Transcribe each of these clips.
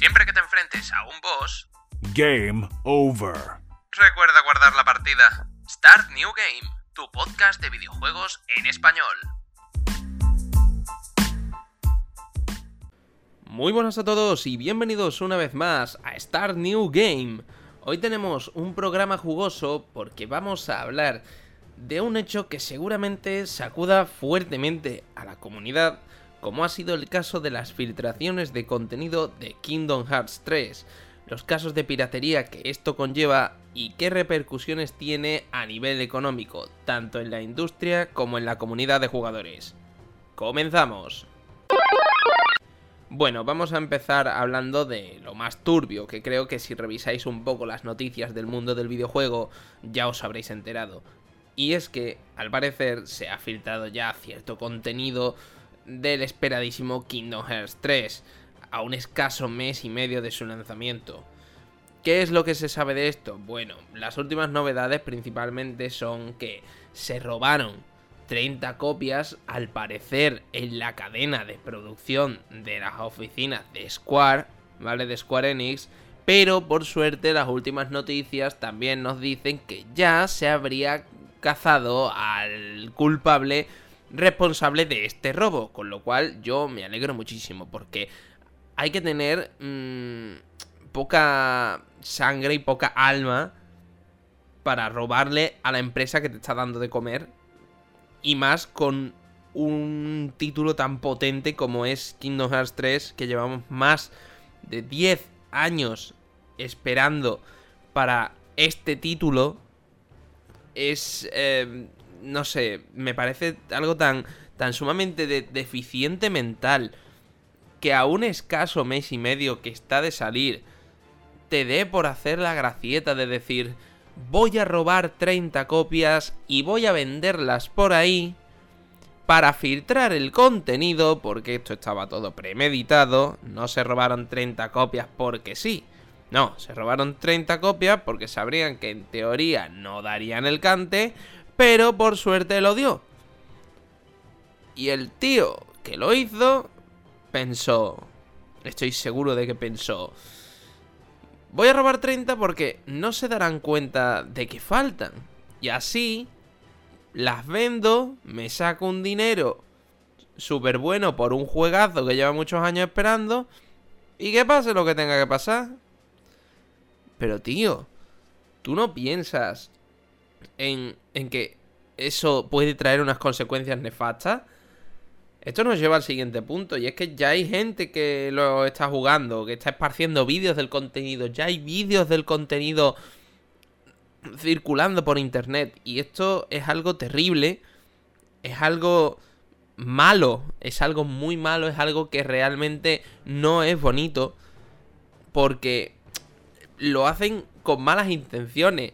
Siempre que te enfrentes a un boss, Game over. recuerda guardar la partida. Start New Game, tu podcast de videojuegos en español. Muy buenas a todos y bienvenidos una vez más a Start New Game. Hoy tenemos un programa jugoso porque vamos a hablar de un hecho que seguramente sacuda fuertemente a la comunidad, como ha sido el caso de las filtraciones de contenido de Kingdom Hearts 3, los casos de piratería que esto conlleva y qué repercusiones tiene a nivel económico, tanto en la industria como en la comunidad de jugadores. ¡Comenzamos! Bueno, vamos a empezar hablando de lo más turbio, que creo que si revisáis un poco las noticias del mundo del videojuego ya os habréis enterado. Y es que, al parecer, se ha filtrado ya cierto contenido del esperadísimo Kingdom Hearts 3, a un escaso mes y medio de su lanzamiento. ¿Qué es lo que se sabe de esto? Bueno, las últimas novedades principalmente son que se robaron 30 copias, al parecer, en la cadena de producción de las oficinas de Square, ¿vale? De Square Enix. Pero por suerte las últimas noticias también nos dicen que ya se habría cazado al culpable responsable de este robo. Con lo cual yo me alegro muchísimo porque hay que tener mmm, poca sangre y poca alma para robarle a la empresa que te está dando de comer y más con un título tan potente como es Kingdom Hearts 3, que llevamos más de 10 años esperando para este título, es, eh, no sé, me parece algo tan, tan sumamente de deficiente mental que a un escaso mes y medio que está de salir, te dé por hacer la gracieta de decir, voy a robar 30 copias y voy a venderlas por ahí para filtrar el contenido, porque esto estaba todo premeditado, no se robaron 30 copias porque sí. No, se robaron 30 copias porque sabrían que en teoría no darían el cante, pero por suerte lo dio. Y el tío que lo hizo pensó, estoy seguro de que pensó, Voy a robar 30 porque no se darán cuenta de que faltan. Y así las vendo, me saco un dinero súper bueno por un juegazo que lleva muchos años esperando. Y que pase lo que tenga que pasar. Pero tío, tú no piensas en, en que eso puede traer unas consecuencias nefastas. Esto nos lleva al siguiente punto, y es que ya hay gente que lo está jugando, que está esparciendo vídeos del contenido, ya hay vídeos del contenido circulando por internet, y esto es algo terrible, es algo malo, es algo muy malo, es algo que realmente no es bonito, porque lo hacen con malas intenciones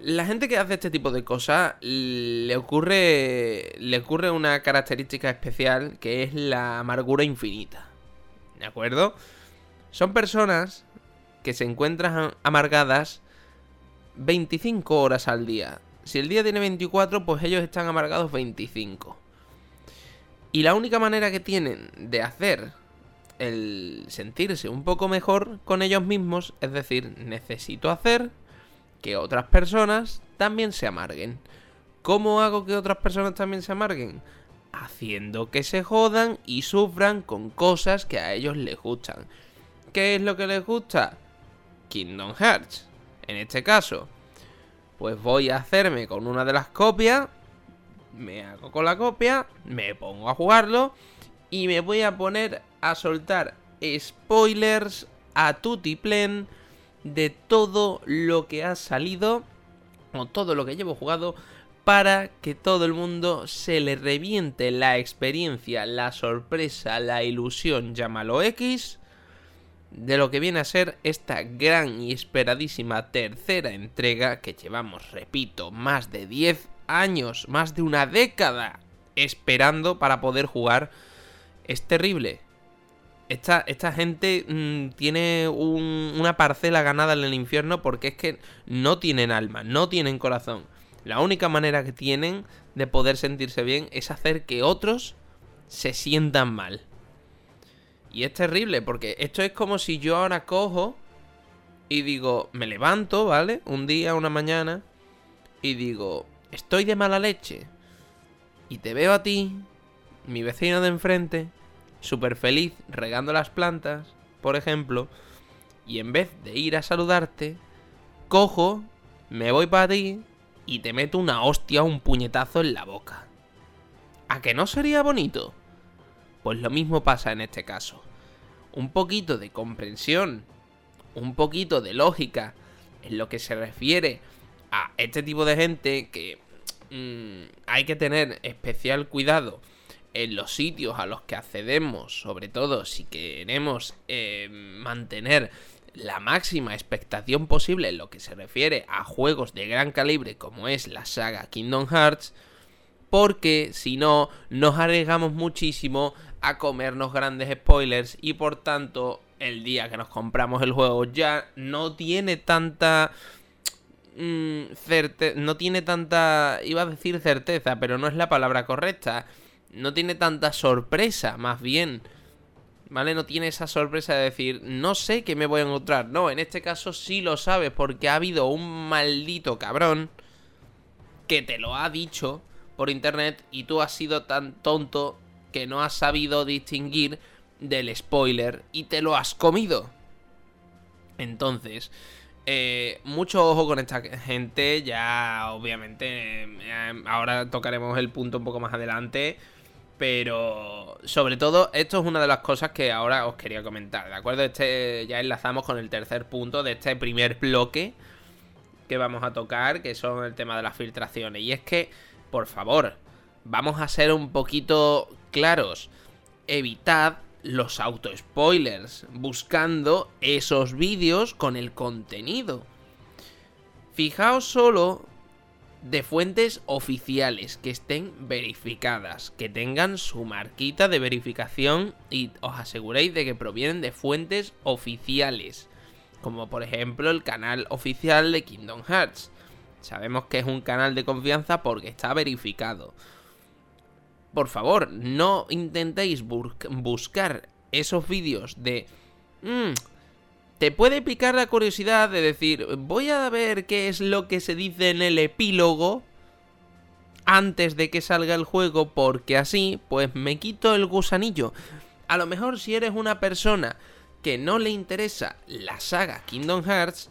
la gente que hace este tipo de cosas le ocurre le ocurre una característica especial que es la amargura infinita. ¿De acuerdo? Son personas que se encuentran amargadas 25 horas al día. Si el día tiene 24, pues ellos están amargados 25. Y la única manera que tienen de hacer el sentirse un poco mejor con ellos mismos, es decir, necesito hacer que otras personas también se amarguen. ¿Cómo hago que otras personas también se amarguen? Haciendo que se jodan y sufran con cosas que a ellos les gustan. ¿Qué es lo que les gusta? Kingdom Hearts. En este caso, pues voy a hacerme con una de las copias. Me hago con la copia, me pongo a jugarlo y me voy a poner a soltar spoilers a tutiplén de todo lo que ha salido o todo lo que llevo jugado para que todo el mundo se le reviente la experiencia, la sorpresa, la ilusión, llámalo X, de lo que viene a ser esta gran y esperadísima tercera entrega que llevamos, repito, más de 10 años, más de una década esperando para poder jugar. Es terrible, esta, esta gente mmm, tiene un, una parcela ganada en el infierno porque es que no tienen alma, no tienen corazón. La única manera que tienen de poder sentirse bien es hacer que otros se sientan mal. Y es terrible, porque esto es como si yo ahora cojo y digo, me levanto, ¿vale? Un día, una mañana, y digo, estoy de mala leche. Y te veo a ti, mi vecino de enfrente, súper feliz regando las plantas, por ejemplo, y en vez de ir a saludarte, cojo, me voy para ti y te meto una hostia o un puñetazo en la boca. ¿A que no sería bonito? Pues lo mismo pasa en este caso. Un poquito de comprensión, un poquito de lógica en lo que se refiere a este tipo de gente que mm, hay que tener especial cuidado en los sitios a los que accedemos, sobre todo si queremos eh, mantener la máxima expectación posible en lo que se refiere a juegos de gran calibre como es la saga Kingdom Hearts, porque si no nos arriesgamos muchísimo a comernos grandes spoilers y por tanto el día que nos compramos el juego ya no tiene tanta mm, no tiene tanta iba a decir certeza, pero no es la palabra correcta. No tiene tanta sorpresa, más bien. ¿Vale? No tiene esa sorpresa de decir, no sé qué me voy a encontrar. No, en este caso sí lo sabes porque ha habido un maldito cabrón que te lo ha dicho por internet y tú has sido tan tonto que no has sabido distinguir del spoiler y te lo has comido. Entonces, eh, mucho ojo con esta gente, ya obviamente eh, ahora tocaremos el punto un poco más adelante, pero sobre todo esto es una de las cosas que ahora os quería comentar, ¿de acuerdo? Este ya enlazamos con el tercer punto de este primer bloque que vamos a tocar, que son el tema de las filtraciones, y es que, por favor, vamos a ser un poquito claros, evitad los auto-spoilers, buscando esos vídeos con el contenido. Fijaos solo de fuentes oficiales que estén verificadas, que tengan su marquita de verificación y os aseguréis de que provienen de fuentes oficiales, como por ejemplo el canal oficial de Kingdom Hearts. Sabemos que es un canal de confianza porque está verificado por favor, no intentéis buscar esos vídeos de... Mm, te puede picar la curiosidad de decir, voy a ver qué es lo que se dice en el epílogo antes de que salga el juego, porque así, pues me quito el gusanillo. A lo mejor si eres una persona que no le interesa la saga Kingdom Hearts,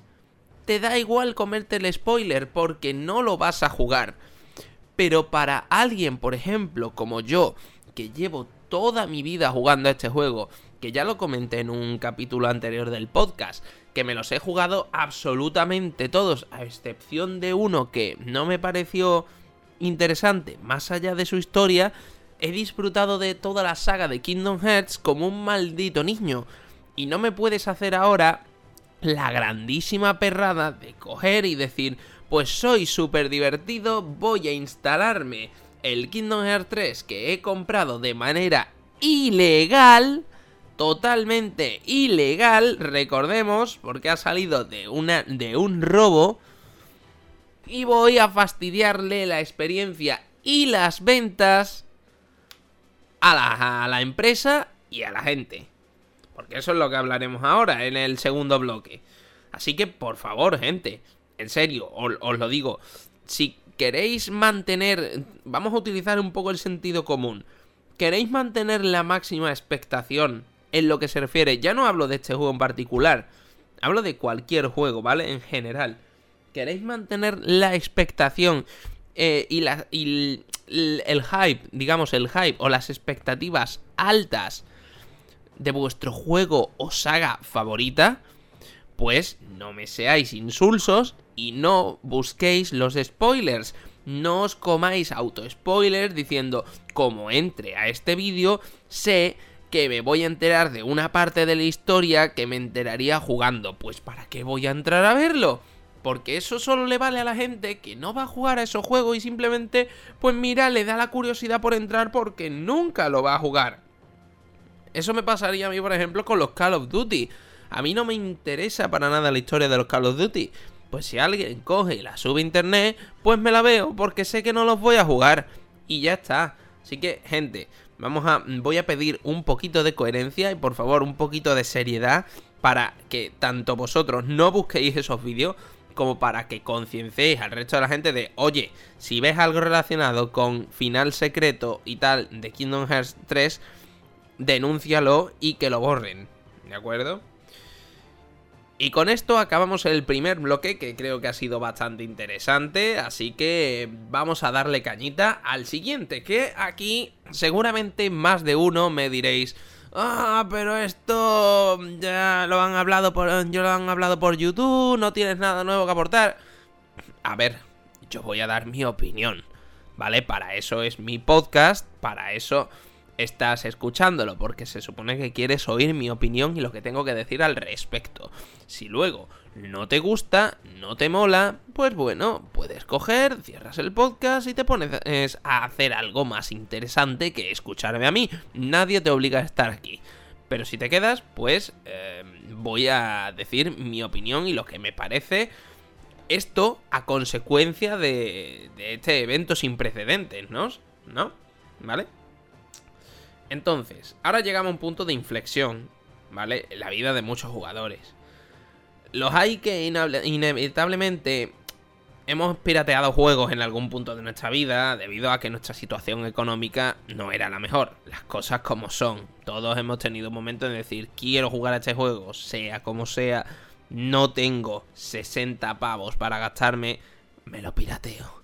te da igual comerte el spoiler porque no lo vas a jugar. Pero para alguien, por ejemplo, como yo, que llevo toda mi vida jugando a este juego, que ya lo comenté en un capítulo anterior del podcast, que me los he jugado absolutamente todos, a excepción de uno que no me pareció interesante, más allá de su historia, he disfrutado de toda la saga de Kingdom Hearts como un maldito niño. Y no me puedes hacer ahora la grandísima perrada de coger y decir, pues soy súper divertido, voy a instalarme el Kingdom Hearts 3 que he comprado de manera ilegal, totalmente ilegal, recordemos, porque ha salido de, una, de un robo, y voy a fastidiarle la experiencia y las ventas a la, a la empresa y a la gente. Porque eso es lo que hablaremos ahora en el segundo bloque. Así que, por favor, gente, en serio, os, lo digo, si queréis mantener, vamos a utilizar un poco el sentido común, queréis mantener la máxima expectación en lo que se refiere, ya no hablo de este juego en particular, hablo de cualquier juego, ¿vale? En general, queréis mantener la expectación eh, y, la, y el hype, digamos el hype o las expectativas altas de vuestro juego o saga favorita, pues no me seáis insulsos y no busquéis los spoilers. No os comáis auto-spoilers diciendo, como entre a este vídeo, sé que me voy a enterar de una parte de la historia que me enteraría jugando. Pues ¿para qué voy a entrar a verlo? Porque eso solo le vale a la gente que no va a jugar a esos juegos y simplemente, pues mira, le da la curiosidad por entrar porque nunca lo va a jugar. Eso me pasaría a mí, por ejemplo, con los Call of Duty. A mí no me interesa para nada la historia de los Call of Duty. Pues si alguien coge y la sube a internet, pues me la veo porque sé que no los voy a jugar. Y ya está. Así que, gente, vamos a. Voy a pedir un poquito de coherencia y por favor un poquito de seriedad para que tanto vosotros no busquéis esos vídeos como para que concienciéis al resto de la gente de, oye, si ves algo relacionado con final secreto y tal de Kingdom Hearts 3, denúncialo y que lo borren, ¿de acuerdo? Y con esto acabamos el primer bloque que creo que ha sido bastante interesante, así que vamos a darle cañita al siguiente, que aquí seguramente más de uno me diréis, ah, pero esto ya lo han hablado por, yo lo han hablado por YouTube, no tienes nada nuevo que aportar. A ver, yo voy a dar mi opinión, ¿vale? Para eso es mi podcast, para eso estás escuchándolo, porque se supone que quieres oír mi opinión y lo que tengo que decir al respecto. Si luego no te gusta, no te mola, pues bueno, puedes coger, cierras el podcast y te pones a hacer algo más interesante que escucharme a mí. Nadie te obliga a estar aquí. Pero si te quedas, pues eh, voy a decir mi opinión y lo que me parece esto a consecuencia de, de este evento sin precedentes, ¿no? ¿No? ¿Vale? Entonces, ahora llegamos a un punto de inflexión, ¿vale? En la vida de muchos jugadores. Los hay que inevitablemente hemos pirateado juegos en algún punto de nuestra vida debido a que nuestra situación económica no era la mejor. Las cosas como son. Todos hemos tenido un momento de decir, quiero jugar a este juego, sea como sea, no tengo 60 pavos para gastarme, me lo pirateo.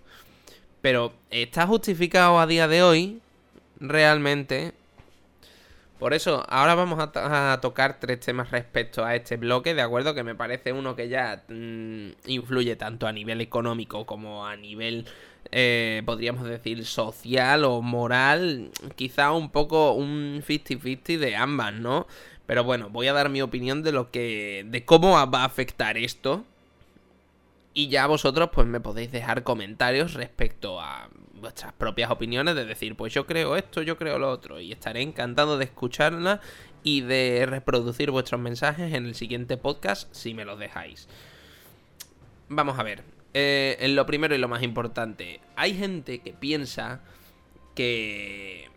Pero, ¿está justificado a día de hoy? Realmente, por eso, ahora vamos a, tocar tres temas respecto a este bloque, ¿de acuerdo? Que me parece uno que ya mm, influye tanto a nivel económico como a nivel, eh, podríamos decir, social o moral. Quizá un poco un 50-50 de ambas, ¿no? Pero bueno, voy a dar mi opinión de lo que. de cómo va a afectar esto. Y ya vosotros, pues me podéis dejar comentarios respecto a vuestras propias opiniones de decir, pues yo creo esto, yo creo lo otro, y estaré encantado de escucharla y de reproducir vuestros mensajes en el siguiente podcast si me los dejáis. Vamos a ver, eh, en lo primero y lo más importante, hay gente que piensa que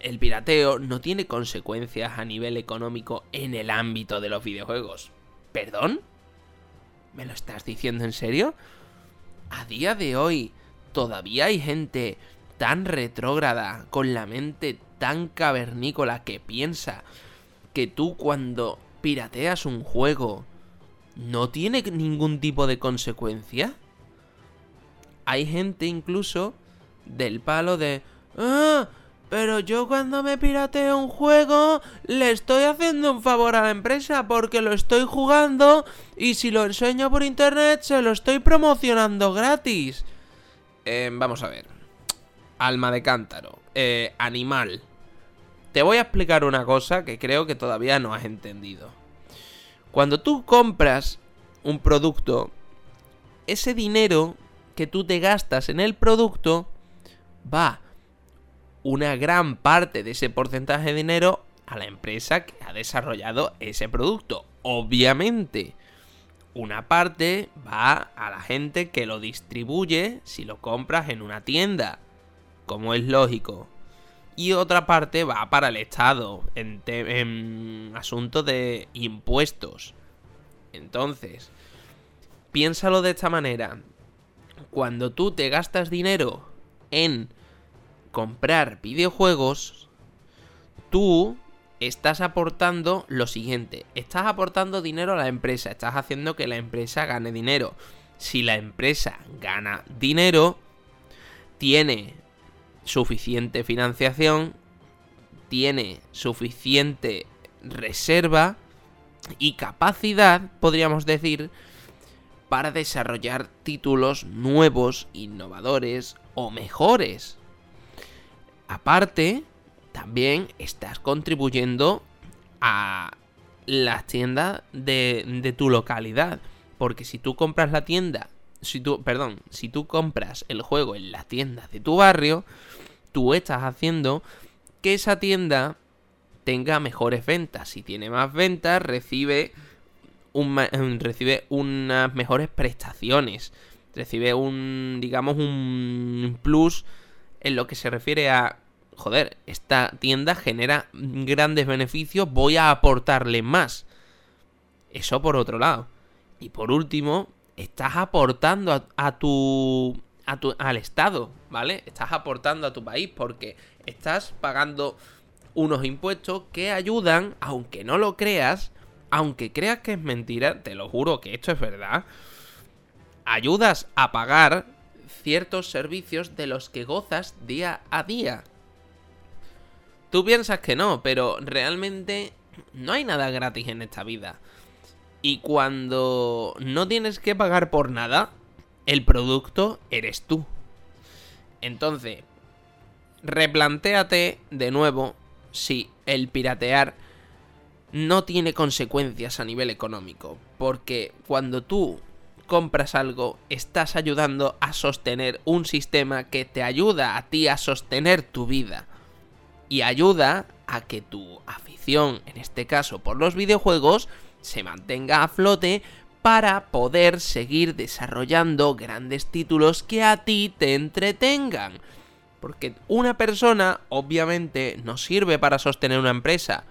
el pirateo no tiene consecuencias a nivel económico en el ámbito de los videojuegos. ¿Perdón? ¿Me lo estás diciendo en serio? A día de hoy, todavía hay gente tan retrógrada, con la mente tan cavernícola que piensa que tú cuando pirateas un juego no tiene ningún tipo de consecuencia. Hay gente incluso del palo de... Ah, pero yo cuando me pirateo un juego le estoy haciendo un favor a la empresa porque lo estoy jugando y si lo enseño por internet se lo estoy promocionando gratis. Em, vamos a ver. Alma de cántaro. Eh, animal. Te voy a explicar una cosa que creo que todavía no has entendido. Cuando tú compras un producto, ese dinero que tú te gastas en el producto va una gran parte de ese porcentaje de dinero a la empresa que ha desarrollado ese producto. Obviamente, una parte va a la gente que lo distribuye si lo compras en una tienda, como es lógico. Y otra parte va para el Estado, en, en asunto de impuestos. Entonces, piénsalo de esta manera. Cuando tú te gastas dinero en comprar videojuegos, tú estás aportando lo siguiente, estás aportando dinero a la empresa, estás haciendo que la empresa gane dinero. Si la empresa gana dinero, tiene suficiente financiación, tiene suficiente reserva y capacidad, podríamos decir, para desarrollar títulos nuevos, innovadores o mejores. Aparte, también estás contribuyendo a las tiendas de, tu localidad. Porque si tú compras la tienda, si tú, perdón, si tú compras el juego en las tiendas de tu barrio, tú estás haciendo que esa tienda tenga mejores ventas. Si tiene más ventas, recibe, un, recibe unas mejores prestaciones. Recibe un, digamos, un plus en lo que se refiere a joder, esta tienda genera grandes beneficios, voy a aportarle más. Eso por otro lado. Y por último, estás aportando a, tu, a tu, al Estado, ¿vale? Estás aportando a tu país porque estás pagando unos impuestos que ayudan, aunque no lo creas, aunque creas que es mentira, te lo juro que esto es verdad, ayudas a pagar ciertos servicios de los que gozas día a día. Tú piensas que no, pero realmente no hay nada gratis en esta vida. Y cuando no tienes que pagar por nada, el producto eres tú. Entonces, replantéate de nuevo si el piratear no tiene consecuencias a nivel económico. Porque cuando tú compras algo, estás ayudando a sostener un sistema que te ayuda a ti a sostener tu vida. Y ayuda a que tu afición, en este caso por los videojuegos, se mantenga a flote para poder seguir desarrollando grandes títulos que a ti te entretengan. Porque una persona obviamente no sirve para sostener una empresa.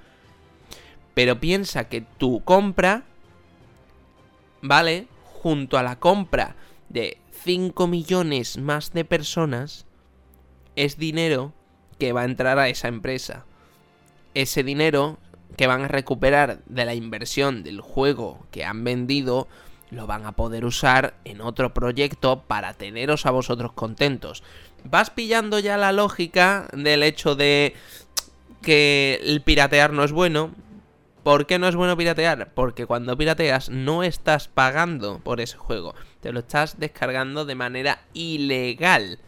Pero piensa que tu compra, ¿vale? Junto a la compra de 5 millones más de personas, es dinero que va a entrar a esa empresa. Ese dinero que van a recuperar de la inversión del juego que han vendido, lo van a poder usar en otro proyecto para teneros a vosotros contentos. Vas pillando ya la lógica del hecho de que el piratear no es bueno. ¿Por qué no es bueno piratear? Porque cuando pirateas no estás pagando por ese juego. Te lo estás descargando de manera ilegal.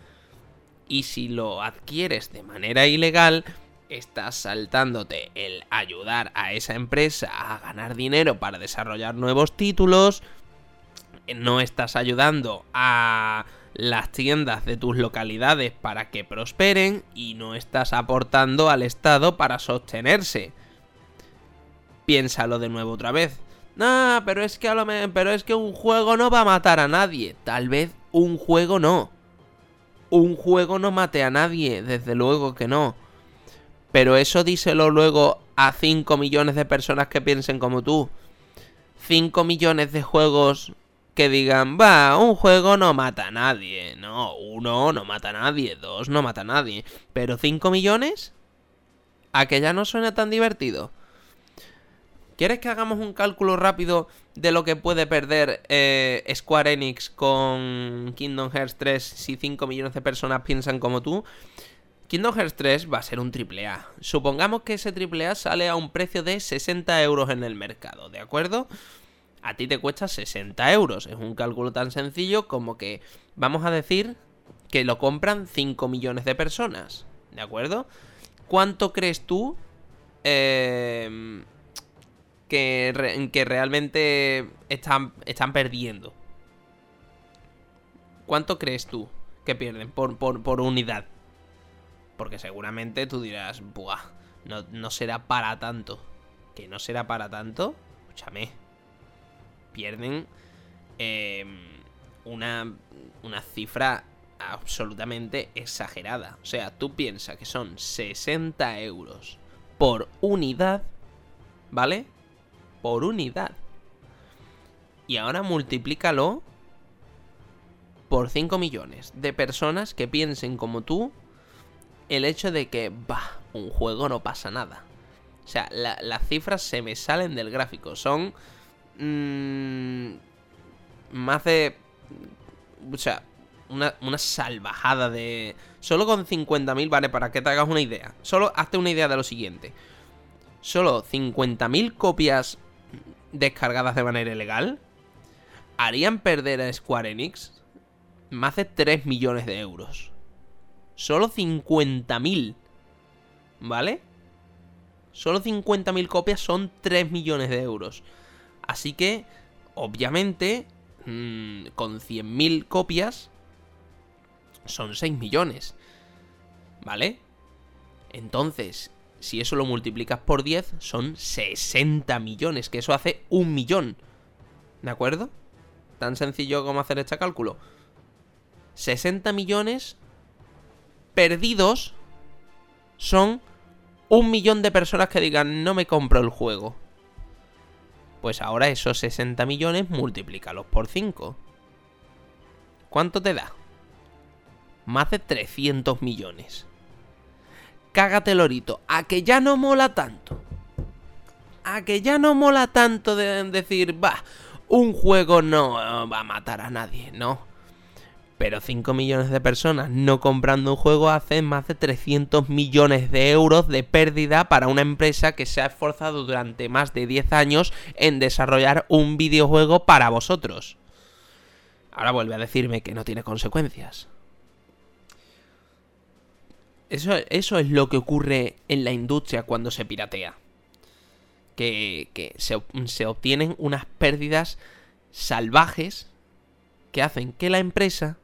Y si lo adquieres de manera ilegal, estás saltándote el ayudar a esa empresa a ganar dinero para desarrollar nuevos títulos, no estás ayudando a las tiendas de tus localidades para que prosperen y no estás aportando al Estado para sostenerse. Piénsalo de nuevo otra vez. No, pero es que a lo pero es que un juego no va a matar a nadie. Tal vez un juego no. Un juego no mate a nadie, desde luego que no. Pero eso díselo luego a 5 millones de personas que piensen como tú. 5 millones de juegos que digan, va, un juego no mata a nadie. No, uno no mata a nadie, dos no mata a nadie. Pero 5 millones, a ya no suena tan divertido. ¿Quieres que hagamos un cálculo rápido de lo que puede perder eh, Square Enix con Kingdom Hearts 3 si 5 millones de personas piensan como tú? Kingdom Hearts 3 va a ser un AAA. Supongamos que ese AAA sale a un precio de 60 euros en el mercado, ¿de acuerdo? A ti te cuesta 60 euros. Es un cálculo tan sencillo como que vamos a decir que lo compran 5 millones de personas, ¿de acuerdo? ¿Cuánto crees tú em, que, que, realmente están, están perdiendo? ¿Cuánto crees tú que pierden por, por unidad? Porque seguramente tú dirás, buah, no, será para tanto. ¿Que no será para tanto? Escúchame. Pierden em, una, una cifra absolutamente exagerada. O sea, tú piensas que son 60 euros por unidad, ¿vale? Por unidad. Y ahora multiplícalo por 5 millones de personas que piensen como tú el hecho de que, bah, un juego no pasa nada. O sea, las cifras se me salen del gráfico. Son... Mmm, más de... O sea, una, una salvajada de... Solo con 50.000, vale, para que te hagas una idea. Solo hazte una idea de lo siguiente. Solo 50.000 copias descargadas de manera ilegal harían perder a Square Enix más de 3 millones de euros. Solo 50.000. ¿Vale? Solo 50.000 copias son 3 millones de euros. Así que, obviamente, mmm, con 100.000 copias son 6 millones. ¿Vale? Entonces, si eso lo multiplicas por 10, son 60 millones, que eso hace un millón. ¿De acuerdo? Tan sencillo como hacer este cálculo. 60 millones perdidos son un millón de personas que digan no me compro el juego. Pues ahora esos 60 millones multiplícalos por 5. ¿Cuánto te da? Más de 300 millones. Cágate lorito, a que ya no mola tanto. A que ya no mola tanto de decir, va, un juego no va a matar a nadie, no. Pero 5 millones de personas no comprando un juego hacen más de 300 millones de euros de pérdida para una empresa que se ha esforzado durante más de 10 años en desarrollar un videojuego para vosotros. Ahora vuelve a decirme que no tiene consecuencias. Eso, eso es lo que ocurre en la industria cuando se piratea. Que, que se, se obtienen unas pérdidas salvajes que hacen que la empresa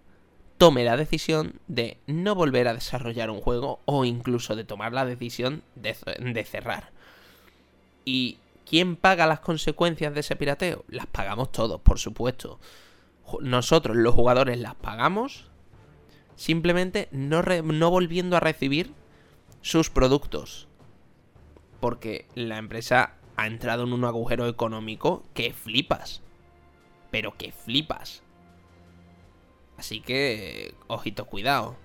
tome la decisión de no volver a desarrollar un juego o incluso de tomar la decisión de, de, cerrar. ¿Y quién paga las consecuencias de ese pirateo? Las pagamos todos, por supuesto. Nosotros los jugadores las pagamos simplemente no, no volviendo a recibir sus productos. Porque la empresa ha entrado en un agujero económico que flipas. Pero que flipas. Así que, ojito, cuidado.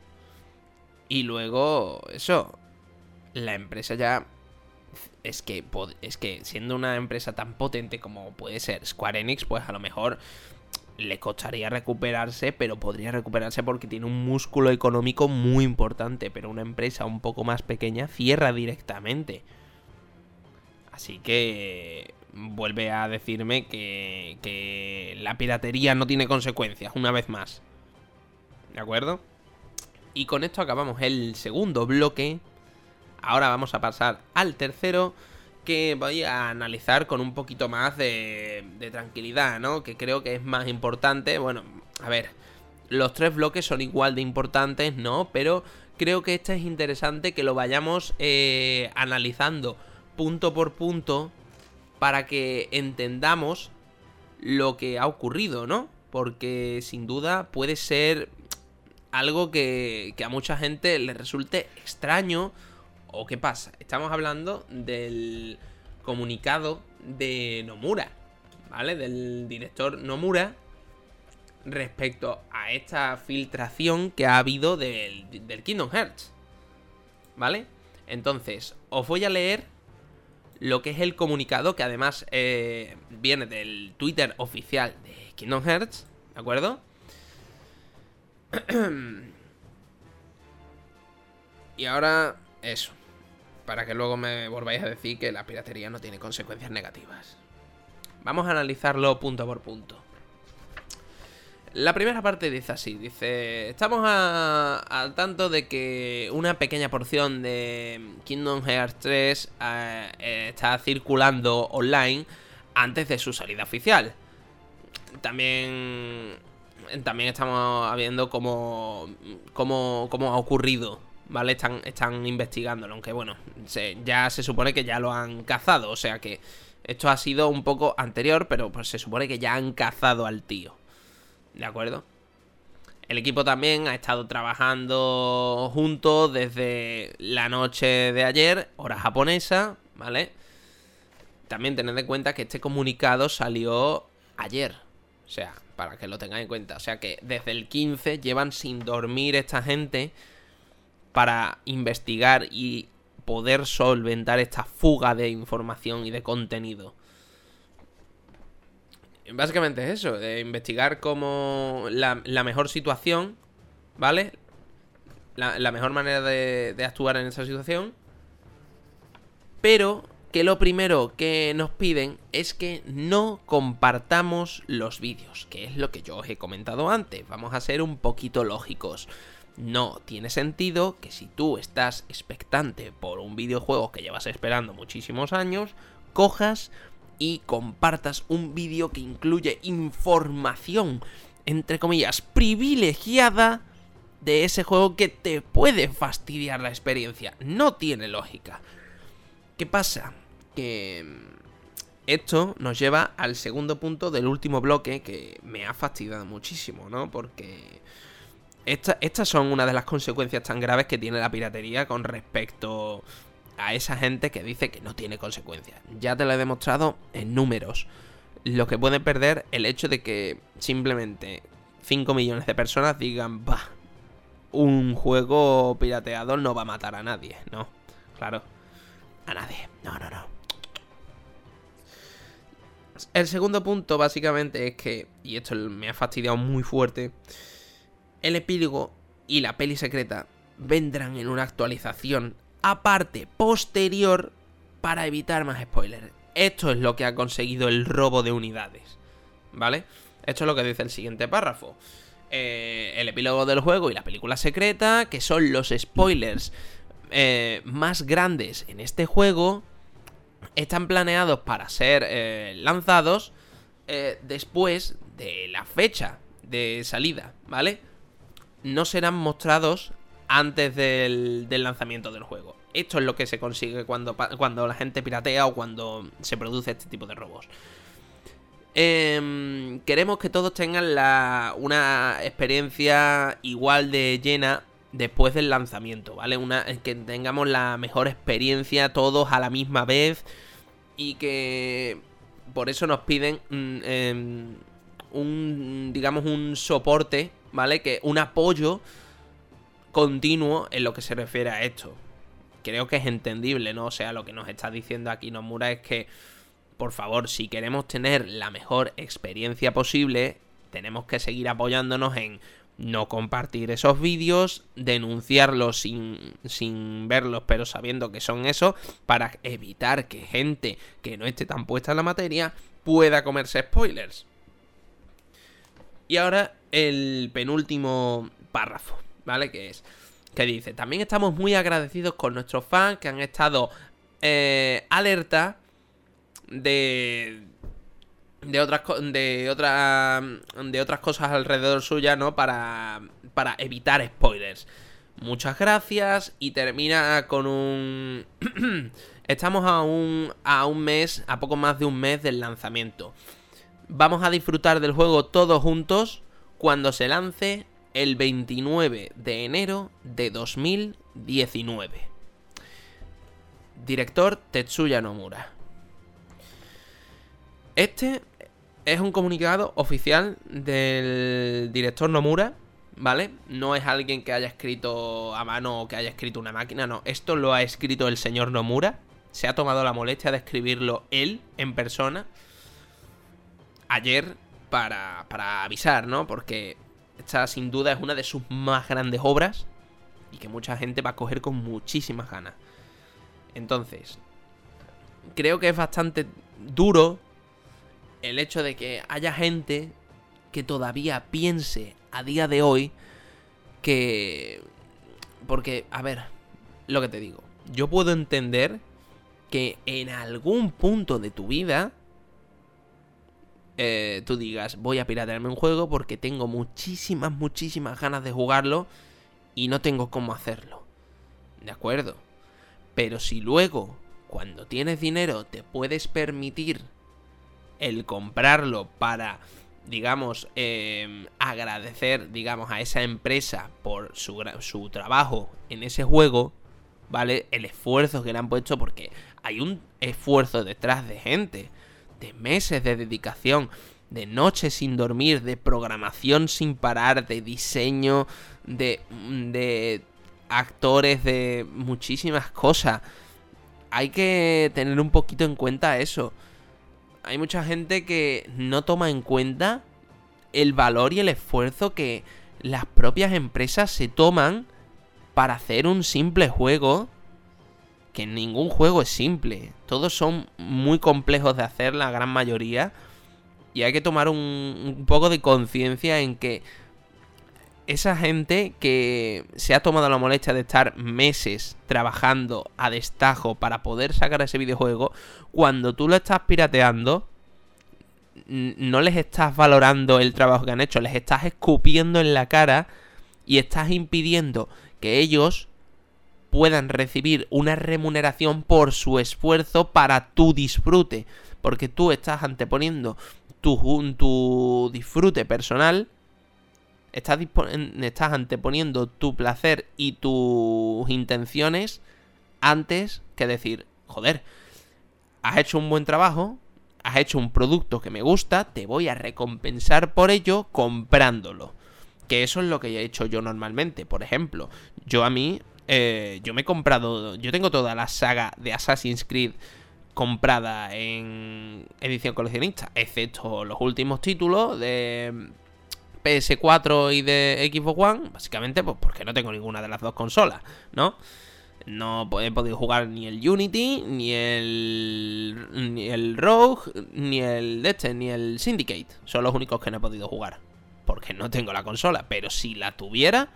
Y luego, eso, la empresa ya... Es que, es que siendo una empresa tan potente como puede ser Square Enix, pues a lo mejor le costaría recuperarse, pero podría recuperarse porque tiene un músculo económico muy importante, pero una empresa un poco más pequeña cierra directamente. Así que vuelve a decirme que, que la piratería no tiene consecuencias, una vez más. ¿De acuerdo? Y con esto acabamos el segundo bloque. Ahora vamos a pasar al tercero que voy a analizar con un poquito más de, tranquilidad, ¿no? Que creo que es más importante. Bueno, a ver, los tres bloques son igual de importantes, ¿no? Pero creo que este es interesante que lo vayamos eh, analizando punto por punto para que entendamos lo que ha ocurrido, ¿no? Porque sin duda puede ser algo que, que a mucha gente le resulte extraño ¿O qué pasa? Estamos hablando del comunicado de Nomura, ¿vale? Del director Nomura respecto a esta filtración que ha habido del, del Kingdom Hearts, ¿vale? Entonces, os voy a leer lo que es el comunicado, que además eh, viene del Twitter oficial de Kingdom Hearts, ¿de acuerdo? y ahora, eso para que luego me volváis a decir que la piratería no tiene consecuencias negativas. Vamos a analizarlo punto por punto. La primera parte dice así, dice, estamos al tanto de que una pequeña porción de Kingdom Hearts 3 eh, está circulando online antes de su salida oficial. También, también estamos viendo cómo, cómo, cómo ha ocurrido ¿vale? Están, están investigándolo, aunque bueno, ya se supone que ya lo han cazado, o sea que esto ha sido un poco anterior, pero pues se supone que ya han cazado al tío, ¿de acuerdo? El equipo también ha estado trabajando juntos desde la noche de ayer, hora japonesa, ¿vale? También tened en cuenta que este comunicado salió ayer, o sea, para que lo tengáis en cuenta, o sea que desde el 15 llevan sin dormir esta gente para investigar y poder solventar esta fuga de información y de contenido. Básicamente es eso, de investigar como la, mejor situación, ¿vale? La, mejor manera de, de actuar en esa situación. Pero que lo primero que nos piden es que no compartamos los vídeos, que es lo que yo os he comentado antes. Vamos a ser un poquito lógicos. No tiene sentido que si tú estás expectante por un videojuego que llevas esperando muchísimos años, cojas y compartas un vídeo que incluye información, entre comillas, privilegiada de ese juego que te puede fastidiar la experiencia. No tiene lógica. ¿Qué pasa? Que mm, esto nos lleva al segundo punto del último bloque que me ha fastidiado muchísimo, ¿no? Porque estas son una de las consecuencias tan graves que tiene la piratería con respecto a esa gente que dice que no tiene consecuencias. Ya te lo he demostrado en números. Lo que puede perder el hecho de que simplemente 5 millones de personas digan, bah, un juego pirateado no va a matar a nadie, ¿no? Claro, a nadie, no, no, no. El segundo punto básicamente es que, y esto me ha fastidiado muy fuerte, el epílogo y la peli secreta vendrán en una actualización aparte, posterior, para evitar más spoilers. Esto es lo que ha conseguido el robo de unidades, ¿vale? Esto es lo que dice el siguiente párrafo. Eh, el epílogo del juego y la película secreta, que son los spoilers eh, más grandes en este juego, están planeados para ser eh, lanzados después de la fecha de salida, ¿vale? No serán mostrados antes del, lanzamiento del juego. Esto es lo que se consigue cuando, cuando la gente piratea o cuando se produce este tipo de robos. Em, queremos que todos tengan la, una experiencia igual de llena después del lanzamiento, ¿vale? Una, que tengamos la mejor experiencia todos a la misma vez y que por eso nos piden mm, em, un, digamos, un soporte, ¿vale? Que un apoyo continuo en lo que se refiere a esto. Creo que es entendible, ¿no? O sea, lo que nos está diciendo aquí Nomura es que por favor, si queremos tener la mejor experiencia posible, tenemos que seguir apoyándonos en no compartir esos vídeos, denunciarlos sin, sin verlos, pero sabiendo que son eso, para evitar que gente que no esté tan puesta en la materia pueda comerse spoilers. Y ahora el penúltimo párrafo, ¿vale? Que es, que dice, también estamos muy agradecidos con nuestros fans que han estado eh, alerta de de otras de de otras cosas alrededor suya, ¿no? Para para evitar spoilers. Muchas gracias y termina con un Estamos a un a un mes, a poco más de un mes del lanzamiento. Vamos a disfrutar del juego todos juntos cuando se lance el 29 de enero de 2019. Director Tetsuya Nomura. Este es un comunicado oficial del director Nomura, ¿vale? No es alguien que haya escrito a mano o que haya escrito una máquina, no. Esto lo ha escrito el señor Nomura. Se ha tomado la molestia de escribirlo él en persona ayer para, para avisar, ¿no? Porque esta sin duda es una de sus más grandes obras y que mucha gente va a coger con muchísimas ganas. Entonces, creo que es bastante duro el hecho de que haya gente que todavía piense a día de hoy que... Porque, a ver, lo que te digo, yo puedo entender que en algún punto de tu vida eh, tú digas, voy a piratearme un juego porque tengo muchísimas, muchísimas ganas de jugarlo y no tengo cómo hacerlo. ¿De acuerdo? Pero si luego, cuando tienes dinero, te puedes permitir el comprarlo para, digamos, em, agradecer, digamos, a esa empresa por su, su trabajo en ese juego, ¿vale? El esfuerzo que le han puesto, porque hay un esfuerzo detrás de gente, de meses de dedicación, de noches sin dormir, de programación sin parar, de diseño, de, de actores, de muchísimas cosas. Hay que tener un poquito en cuenta eso hay mucha gente que no toma en cuenta el valor y el esfuerzo que las propias empresas se toman para hacer un simple juego. Que ningún juego es simple. Todos son muy complejos de hacer, la gran mayoría. Y hay que tomar un, un poco de conciencia en que esa gente que se ha tomado la molestia de estar meses trabajando a destajo para poder sacar ese videojuego, cuando tú lo estás pirateando, no les estás valorando el trabajo que han hecho, les estás escupiendo en la cara y estás impidiendo que ellos puedan recibir una remuneración por su esfuerzo para tu disfrute. Porque tú estás anteponiendo tu, tu disfrute personal Estás, estás anteponiendo tu placer y tus intenciones antes que decir, joder, has hecho un buen trabajo, has hecho un producto que me gusta, te voy a recompensar por ello comprándolo. Que eso es lo que he hecho yo normalmente. Por ejemplo, yo a mí, eh, yo me he comprado, yo tengo toda la saga de Assassin's Creed comprada en edición coleccionista, excepto los últimos títulos de PS4 y de Xbox One, básicamente pues porque no tengo ninguna de las dos consolas, ¿no? No he podido jugar ni el Unity, ni el. ni el Rogue, ni el este, ni el Syndicate. Son los únicos que no he podido jugar. Porque no tengo la consola. Pero si la tuviera,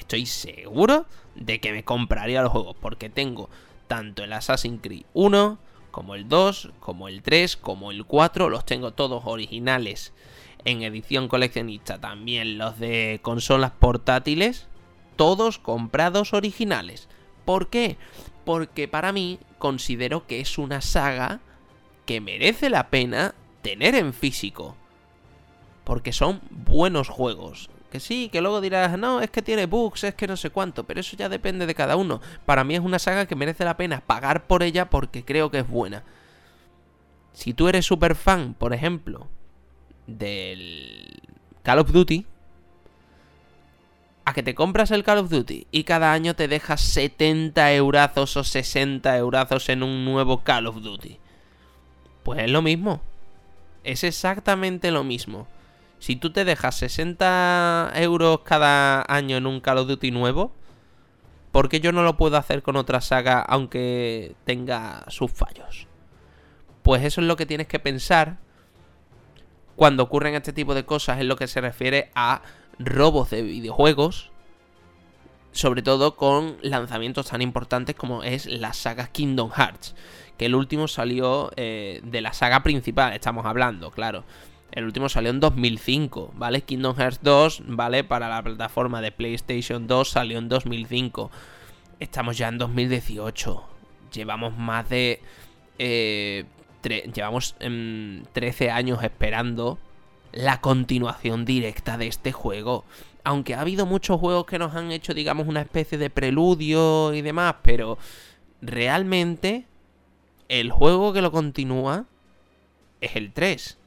estoy seguro de que me compraría los juegos. Porque tengo tanto el Assassin's Creed 1, como el 2, como el 3, como el 4. Los tengo todos originales en edición coleccionista. También los de consolas portátiles. Todos comprados originales. ¿Por qué? Porque para mí considero que es una saga que merece la pena tener en físico. Porque son buenos juegos. Que sí, que luego dirás, no, es que tiene bugs, es que no sé cuánto, pero eso ya depende de cada uno. Para mí es una saga que merece la pena pagar por ella porque creo que es buena. Si tú eres super fan, por ejemplo, del Call of Duty, a que te compras el Call of Duty y cada año te dejas 70 eurazos o 60 eurazos en un nuevo Call of Duty. Pues es lo mismo. Es exactamente lo mismo. Si tú te dejas 60 euros cada año en un Call of Duty nuevo, ¿por qué yo no lo puedo hacer con otra saga aunque tenga sus fallos? Pues eso es lo que tienes que pensar cuando ocurren este tipo de cosas en lo que se refiere a robos de videojuegos, sobre todo con lanzamientos tan importantes como es la saga Kingdom Hearts, que el último salió eh, de la saga principal, estamos hablando, claro. El último salió en 2005, ¿vale? Kingdom Hearts 2, ¿vale? Para la plataforma de PlayStation 2 salió en 2005. Estamos ya en 2018. Llevamos más de... Eh, llevamos 13 em, años esperando la continuación directa de este juego. Aunque ha habido muchos juegos que nos han hecho, digamos, una especie de preludio y demás, pero realmente el juego que lo continúa es el 3,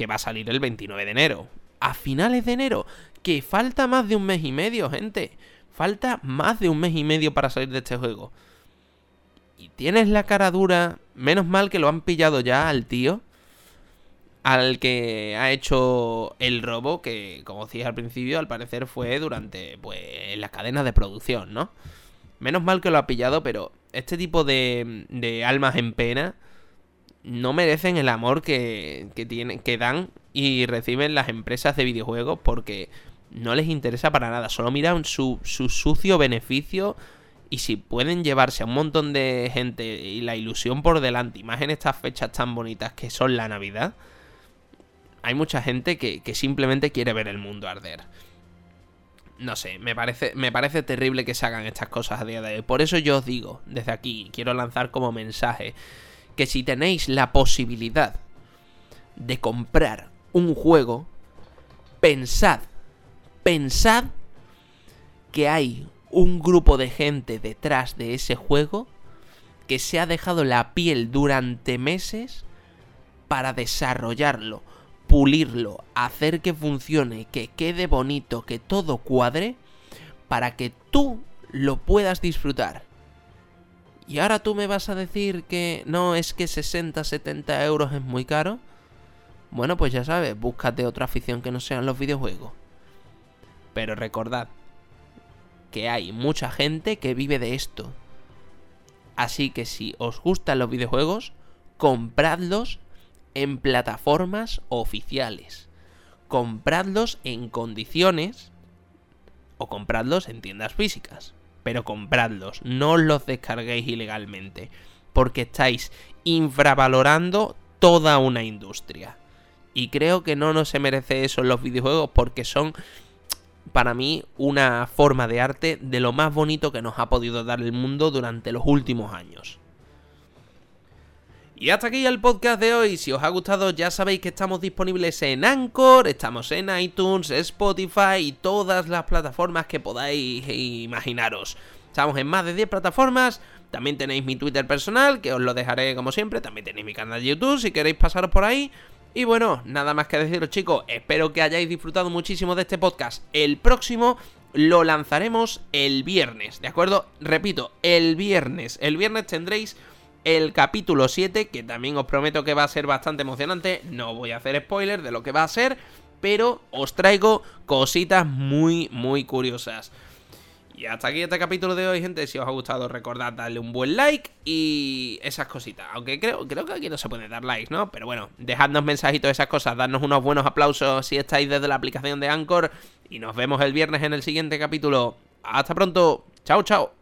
que va a salir el 29 de enero. A finales de enero, que falta más de un mes y medio, gente. Falta más de un mes y medio para salir de este juego. Y tienes la cara dura, menos mal que lo han pillado ya al tío al que ha hecho el robo, que como decía al principio, al parecer fue durante pues la cadena de producción, ¿no? Menos mal que lo ha pillado, pero este tipo de, de almas en pena no merecen el amor que, que, tienen, que dan y reciben las empresas de videojuegos porque no les interesa para nada, solo miran su, su sucio beneficio y si pueden llevarse a un montón de gente y la ilusión por delante, y más en estas fechas tan bonitas que son la Navidad, hay mucha gente que, simplemente quiere ver el mundo arder. No sé, me parece, me parece terrible que se hagan estas cosas a día de hoy. Por eso yo os digo, desde aquí, quiero lanzar como mensaje, que si tenéis la posibilidad de comprar un juego, pensad, pensad que hay un grupo de gente detrás de ese juego que se ha dejado la piel durante meses para desarrollarlo, pulirlo, hacer que funcione, que quede bonito, que todo cuadre, para que tú lo puedas disfrutar. Y ahora tú me vas a decir que no es que 60, 70 euros es muy caro. Bueno, pues ya sabes, búscate otra afición que no sean los videojuegos. Pero recordad que hay mucha gente que vive de esto. Así que si os gustan los videojuegos, compradlos en plataformas oficiales. Compradlos en condiciones o compradlos en tiendas físicas. Pero compradlos, no los descarguéis ilegalmente, porque estáis infravalorando toda una industria. Y creo que no nos se merece eso en los videojuegos porque son para mí una forma de arte de lo más bonito que nos ha podido dar el mundo durante los últimos años. Y hasta aquí el podcast de hoy. Si os ha gustado, ya sabéis que estamos disponibles en Anchor, estamos en iTunes, Spotify y todas las plataformas que podáis imaginaros. Estamos en más de 10 plataformas. También tenéis mi Twitter personal, que os lo dejaré como siempre. También tenéis mi canal de YouTube si queréis pasaros por ahí. Y bueno, nada más que deciros chicos, espero que hayáis disfrutado muchísimo de este podcast. El próximo lo lanzaremos el viernes, ¿de acuerdo? Repito, el viernes. El viernes tendréis el capítulo 7, que también os prometo que va a ser bastante emocionante. No voy a hacer spoiler de lo que va a ser, pero os traigo cositas muy, muy curiosas. Y hasta aquí este capítulo de hoy, gente. Si os ha gustado, recordad darle un buen like y esas cositas. Aunque creo, creo que aquí no se puede dar likes, ¿no? Pero bueno, dejadnos mensajitos esas cosas, dadnos unos buenos aplausos si estáis desde la aplicación de Anchor. Y nos vemos el viernes en el siguiente capítulo. Hasta pronto. Chao, chao.